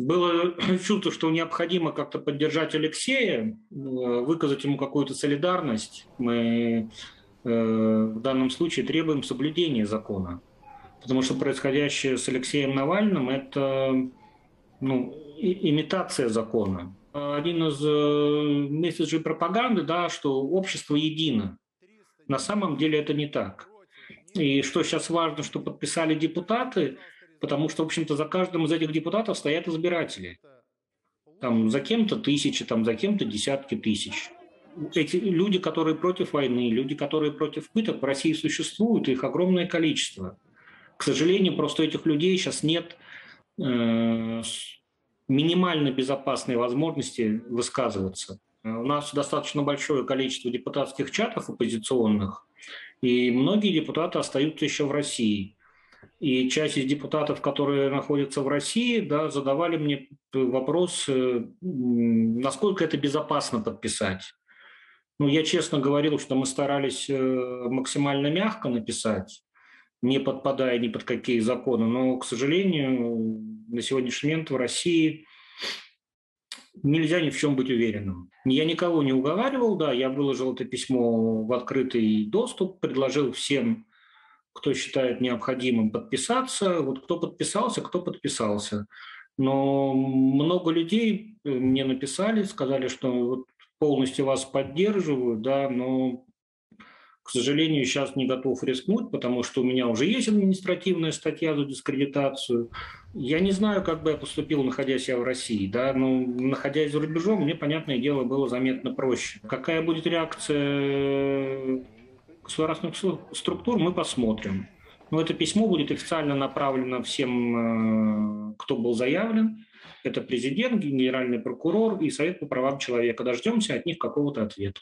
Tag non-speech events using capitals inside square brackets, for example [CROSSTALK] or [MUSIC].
Было [CLEARS THROAT] чувство, что необходимо как-то поддержать Алексея, э, выказать ему какую-то солидарность. Мы э, в данном случае требуем соблюдения закона. Потому что происходящее с Алексеем Навальным – это ну, имитация закона. Один из э, месседжей пропаганды, да, что общество едино. На самом деле это не так. И что сейчас важно, что подписали депутаты, потому что, в общем-то, за каждым из этих депутатов стоят избиратели. Там за кем-то тысячи, там за кем-то десятки тысяч. Эти люди, которые против войны, люди, которые против пыток в России существуют, их огромное количество. К сожалению, просто этих людей сейчас нет э, минимально безопасной возможности высказываться. У нас достаточно большое количество депутатских чатов оппозиционных, и многие депутаты остаются еще в России. И часть из депутатов, которые находятся в России, да, задавали мне вопрос, насколько это безопасно подписать. Ну, я честно говорил, что мы старались э, максимально мягко написать, не подпадая ни под какие законы, но, к сожалению, на сегодняшний момент в России нельзя ни в чем быть уверенным. Я никого не уговаривал, да, я выложил это письмо в открытый доступ, предложил всем кто считает необходимым подписаться. Вот кто подписался, кто подписался. Но много людей э, мне написали, сказали, что вот полностью вас поддерживаю, да, но, к сожалению, сейчас не готов рискнуть, потому что у меня уже есть административная статья за дискредитацию. Я не знаю, как бы я поступил, находясь я в России, да, но находясь за рубежом, мне, понятное дело, было заметно проще. Какая будет реакция государственных структур мы посмотрим. Но это письмо будет официально направлено всем, э, кто был заявлен. Это президент, генеральный прокурор и Совет по правам человека. Дождемся от них какого-то ответа.